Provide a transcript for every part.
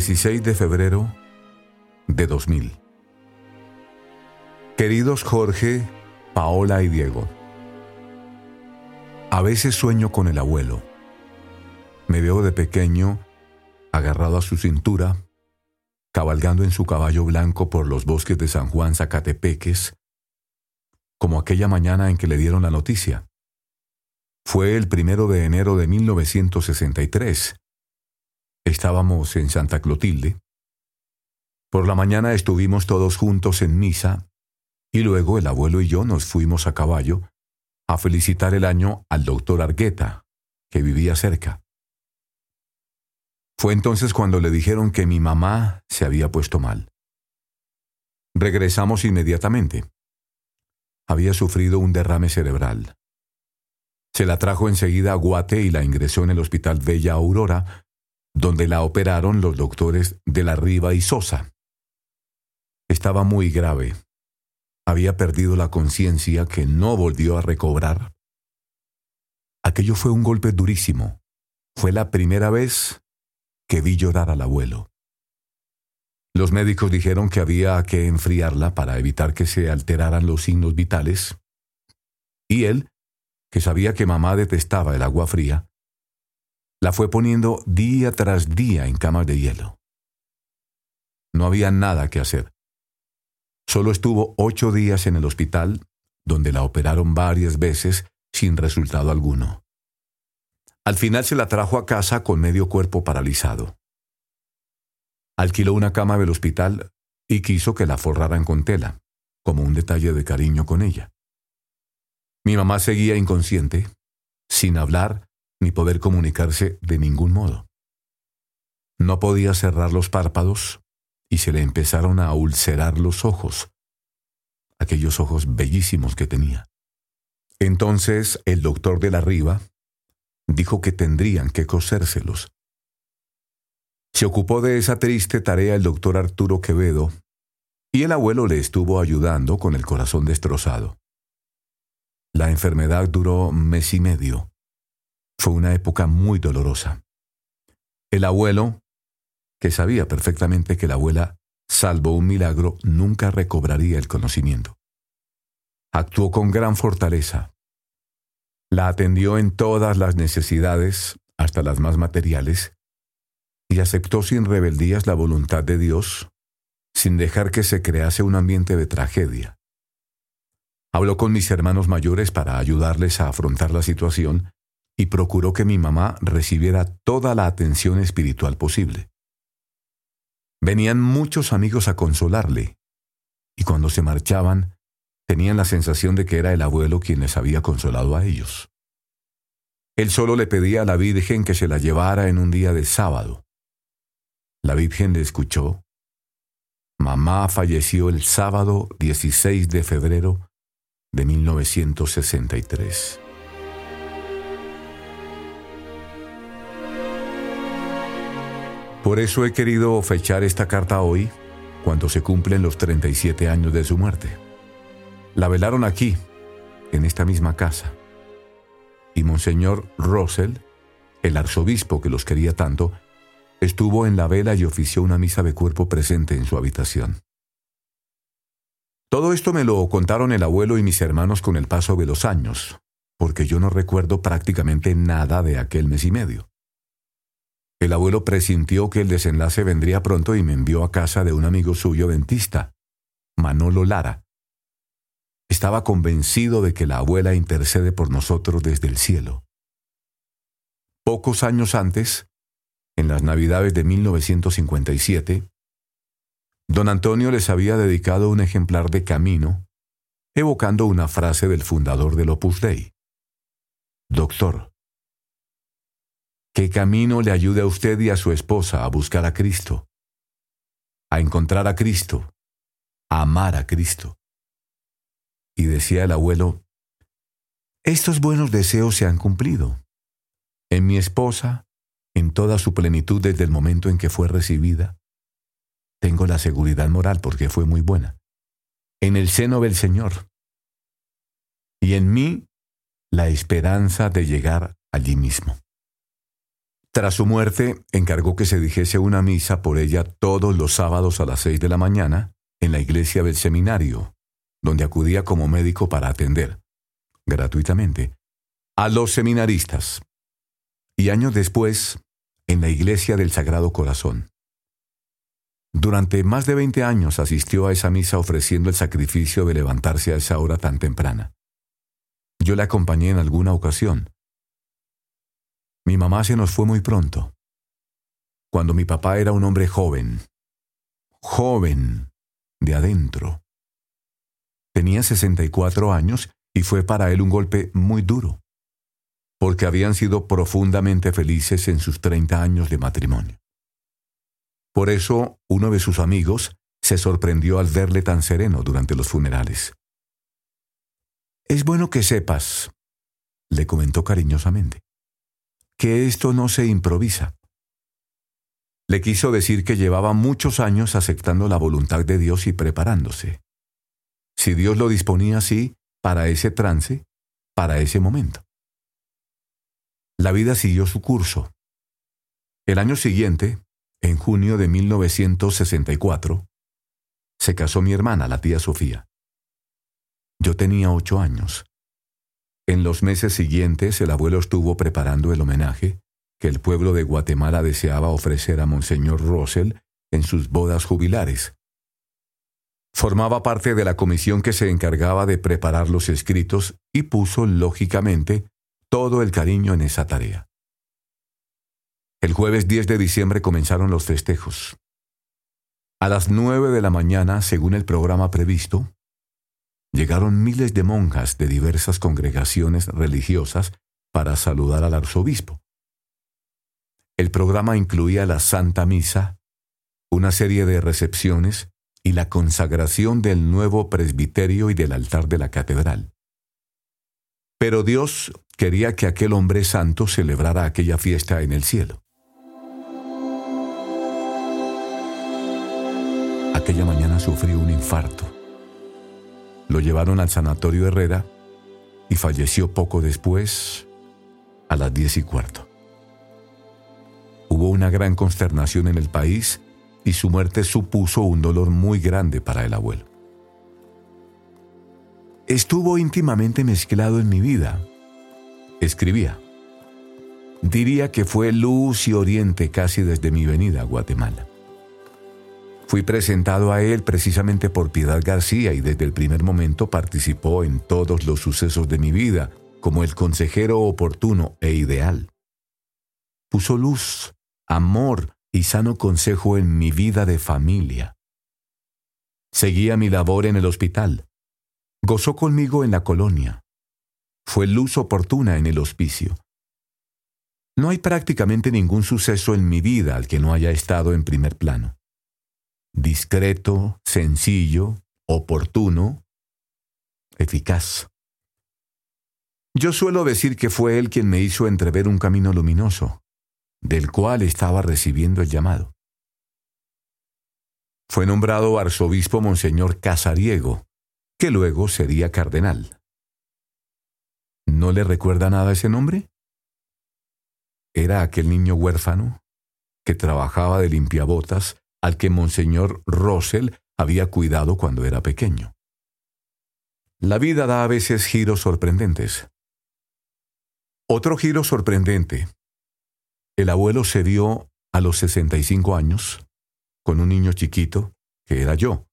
16 de febrero de 2000. Queridos Jorge, Paola y Diego, a veces sueño con el abuelo. Me veo de pequeño, agarrado a su cintura, cabalgando en su caballo blanco por los bosques de San Juan Zacatepeques, como aquella mañana en que le dieron la noticia. Fue el primero de enero de 1963. Estábamos en Santa Clotilde. Por la mañana estuvimos todos juntos en misa y luego el abuelo y yo nos fuimos a caballo a felicitar el año al doctor Argueta, que vivía cerca. Fue entonces cuando le dijeron que mi mamá se había puesto mal. Regresamos inmediatamente. Había sufrido un derrame cerebral. Se la trajo enseguida a Guate y la ingresó en el Hospital Bella Aurora, donde la operaron los doctores de la Riva y Sosa. Estaba muy grave. Había perdido la conciencia que no volvió a recobrar. Aquello fue un golpe durísimo. Fue la primera vez que vi llorar al abuelo. Los médicos dijeron que había que enfriarla para evitar que se alteraran los signos vitales, y él que sabía que mamá detestaba el agua fría, la fue poniendo día tras día en camas de hielo. No había nada que hacer. Solo estuvo ocho días en el hospital, donde la operaron varias veces sin resultado alguno. Al final se la trajo a casa con medio cuerpo paralizado. Alquiló una cama del hospital y quiso que la forraran con tela, como un detalle de cariño con ella. Mi mamá seguía inconsciente, sin hablar ni poder comunicarse de ningún modo. No podía cerrar los párpados y se le empezaron a ulcerar los ojos, aquellos ojos bellísimos que tenía. Entonces el doctor de la Riva dijo que tendrían que cosérselos. Se ocupó de esa triste tarea el doctor Arturo Quevedo, y el abuelo le estuvo ayudando con el corazón destrozado. La enfermedad duró mes y medio. Fue una época muy dolorosa. El abuelo, que sabía perfectamente que la abuela, salvo un milagro, nunca recobraría el conocimiento. Actuó con gran fortaleza. La atendió en todas las necesidades, hasta las más materiales, y aceptó sin rebeldías la voluntad de Dios, sin dejar que se crease un ambiente de tragedia. Habló con mis hermanos mayores para ayudarles a afrontar la situación y procuró que mi mamá recibiera toda la atención espiritual posible. Venían muchos amigos a consolarle, y cuando se marchaban, tenían la sensación de que era el abuelo quien les había consolado a ellos. Él solo le pedía a la Virgen que se la llevara en un día de sábado. La Virgen le escuchó. Mamá falleció el sábado 16 de febrero de 1963. Por eso he querido fechar esta carta hoy, cuando se cumplen los 37 años de su muerte. La velaron aquí, en esta misma casa. Y Monseñor Russell, el arzobispo que los quería tanto, estuvo en la vela y ofició una misa de cuerpo presente en su habitación. Todo esto me lo contaron el abuelo y mis hermanos con el paso de los años, porque yo no recuerdo prácticamente nada de aquel mes y medio. El abuelo presintió que el desenlace vendría pronto y me envió a casa de un amigo suyo dentista, Manolo Lara. Estaba convencido de que la abuela intercede por nosotros desde el cielo. Pocos años antes, en las Navidades de 1957, Don Antonio les había dedicado un ejemplar de Camino, evocando una frase del fundador del Opus Dei. Doctor, que Camino le ayude a usted y a su esposa a buscar a Cristo, a encontrar a Cristo, a amar a Cristo. Y decía el abuelo, estos buenos deseos se han cumplido. En mi esposa, en toda su plenitud desde el momento en que fue recibida, tengo la seguridad moral porque fue muy buena. En el seno del Señor. Y en mí la esperanza de llegar allí mismo. Tras su muerte, encargó que se dijese una misa por ella todos los sábados a las seis de la mañana en la iglesia del seminario, donde acudía como médico para atender, gratuitamente, a los seminaristas. Y años después, en la iglesia del Sagrado Corazón. Durante más de veinte años asistió a esa misa ofreciendo el sacrificio de levantarse a esa hora tan temprana. Yo le acompañé en alguna ocasión, mi mamá se nos fue muy pronto, cuando mi papá era un hombre joven, joven de adentro. Tenía 64 años y fue para él un golpe muy duro, porque habían sido profundamente felices en sus 30 años de matrimonio. Por eso uno de sus amigos se sorprendió al verle tan sereno durante los funerales. Es bueno que sepas, le comentó cariñosamente, que esto no se improvisa. Le quiso decir que llevaba muchos años aceptando la voluntad de Dios y preparándose. Si Dios lo disponía así, para ese trance, para ese momento. La vida siguió su curso. El año siguiente, en junio de 1964, se casó mi hermana, la tía Sofía. Yo tenía ocho años. En los meses siguientes el abuelo estuvo preparando el homenaje que el pueblo de Guatemala deseaba ofrecer a Monseñor Russell en sus bodas jubilares. Formaba parte de la comisión que se encargaba de preparar los escritos y puso, lógicamente, todo el cariño en esa tarea. El jueves 10 de diciembre comenzaron los festejos. A las nueve de la mañana, según el programa previsto, llegaron miles de monjas de diversas congregaciones religiosas para saludar al arzobispo. El programa incluía la Santa Misa, una serie de recepciones y la consagración del nuevo presbiterio y del altar de la catedral. Pero Dios quería que aquel hombre santo celebrara aquella fiesta en el cielo. Aquella mañana sufrió un infarto lo llevaron al sanatorio Herrera y falleció poco después, a las diez y cuarto. Hubo una gran consternación en el país y su muerte supuso un dolor muy grande para el abuelo. Estuvo íntimamente mezclado en mi vida, escribía. Diría que fue luz y oriente casi desde mi venida a Guatemala. Fui presentado a él precisamente por Piedad García y desde el primer momento participó en todos los sucesos de mi vida como el consejero oportuno e ideal. Puso luz, amor y sano consejo en mi vida de familia. Seguía mi labor en el hospital. Gozó conmigo en la colonia. Fue luz oportuna en el hospicio. No hay prácticamente ningún suceso en mi vida al que no haya estado en primer plano discreto, sencillo, oportuno, eficaz. Yo suelo decir que fue él quien me hizo entrever un camino luminoso, del cual estaba recibiendo el llamado. Fue nombrado arzobispo Monseñor Casariego, que luego sería cardenal. ¿No le recuerda nada ese nombre? Era aquel niño huérfano que trabajaba de limpiabotas al que Monseñor Russell había cuidado cuando era pequeño. La vida da a veces giros sorprendentes. Otro giro sorprendente. El abuelo se vio a los 65 años con un niño chiquito, que era yo,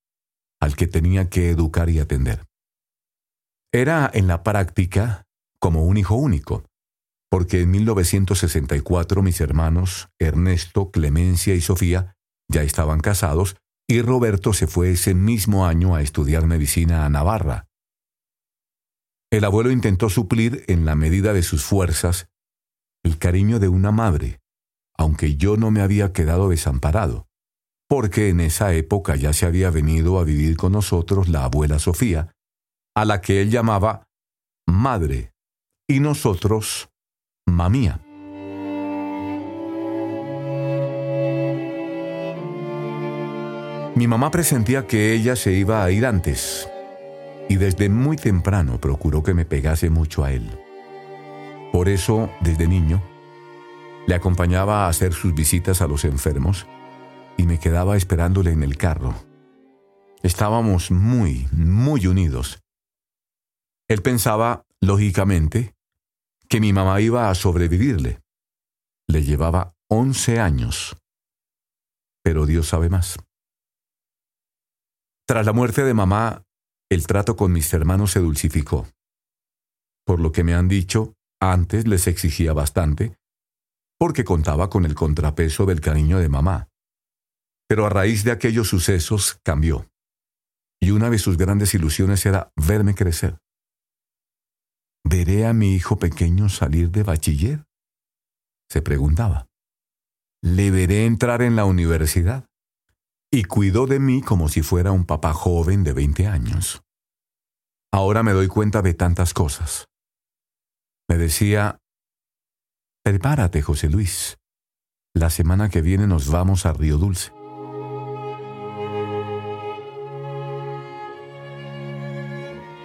al que tenía que educar y atender. Era en la práctica como un hijo único, porque en 1964 mis hermanos Ernesto, Clemencia y Sofía ya estaban casados y Roberto se fue ese mismo año a estudiar medicina a Navarra. El abuelo intentó suplir en la medida de sus fuerzas el cariño de una madre, aunque yo no me había quedado desamparado, porque en esa época ya se había venido a vivir con nosotros la abuela Sofía, a la que él llamaba madre, y nosotros mamía. Mi mamá presentía que ella se iba a ir antes y desde muy temprano procuró que me pegase mucho a él. Por eso, desde niño, Le acompañaba a hacer sus visitas a los enfermos y me quedaba esperándole en el carro. Estábamos muy, muy unidos. Él pensaba, lógicamente, que mi mamá iba a sobrevivirle. Le llevaba once años. Pero Dios sabe más. Tras la muerte de mamá, el trato con mis hermanos se dulcificó. Por lo que me han dicho, antes les exigía bastante, porque contaba con el contrapeso del cariño de mamá. Pero a raíz de aquellos sucesos cambió. Y una de sus grandes ilusiones era verme crecer. ¿Veré a mi hijo pequeño salir de bachiller? Se preguntaba. ¿Le veré entrar en la universidad? Y cuidó de mí como si fuera un papá joven de 20 años. Ahora me doy cuenta de tantas cosas. Me decía, prepárate, José Luis. La semana que viene nos vamos a Río Dulce.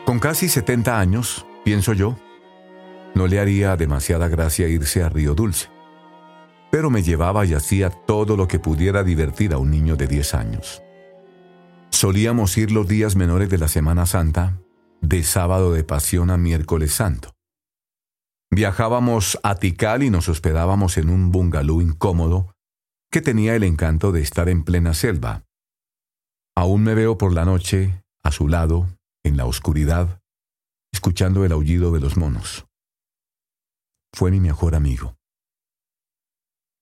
Con casi 70 años, pienso yo, no le haría demasiada gracia irse a Río Dulce pero me llevaba y hacía todo lo que pudiera divertir a un niño de 10 años. Solíamos ir los días menores de la Semana Santa, de sábado de pasión a miércoles santo. Viajábamos a Tikal y nos hospedábamos en un bungalú incómodo que tenía el encanto de estar en plena selva. Aún me veo por la noche, a su lado, en la oscuridad, escuchando el aullido de los monos. Fue mi mejor amigo.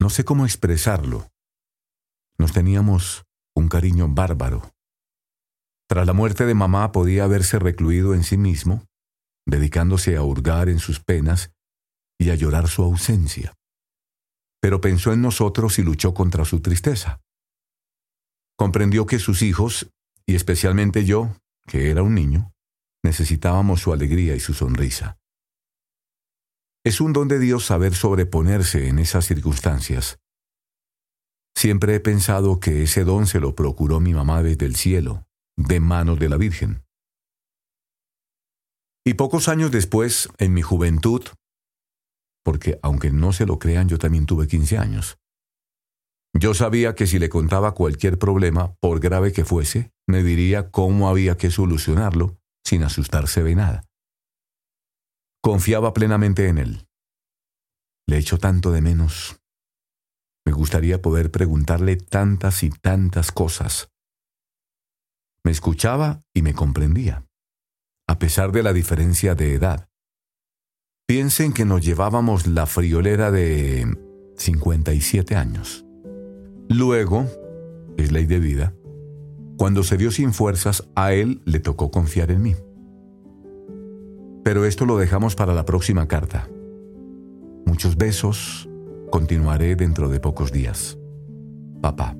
No sé cómo expresarlo. Nos teníamos un cariño bárbaro. Tras la muerte de mamá podía haberse recluido en sí mismo, dedicándose a hurgar en sus penas y a llorar su ausencia. Pero pensó en nosotros y luchó contra su tristeza. Comprendió que sus hijos, y especialmente yo, que era un niño, necesitábamos su alegría y su sonrisa. Es un don de Dios saber sobreponerse en esas circunstancias. Siempre he pensado que ese don se lo procuró mi mamá desde el cielo, de manos de la Virgen. Y pocos años después, en mi juventud, porque aunque no se lo crean, yo también tuve 15 años, yo sabía que si le contaba cualquier problema, por grave que fuese, me diría cómo había que solucionarlo sin asustarse de nada. Confiaba plenamente en él. Le echo tanto de menos. Me gustaría poder preguntarle tantas y tantas cosas. Me escuchaba y me comprendía, a pesar de la diferencia de edad. Piensen que nos llevábamos la friolera de 57 años. Luego, es ley de vida, cuando se vio sin fuerzas, a él le tocó confiar en mí. Pero esto lo dejamos para la próxima carta. Muchos besos. Continuaré dentro de pocos días. Papá.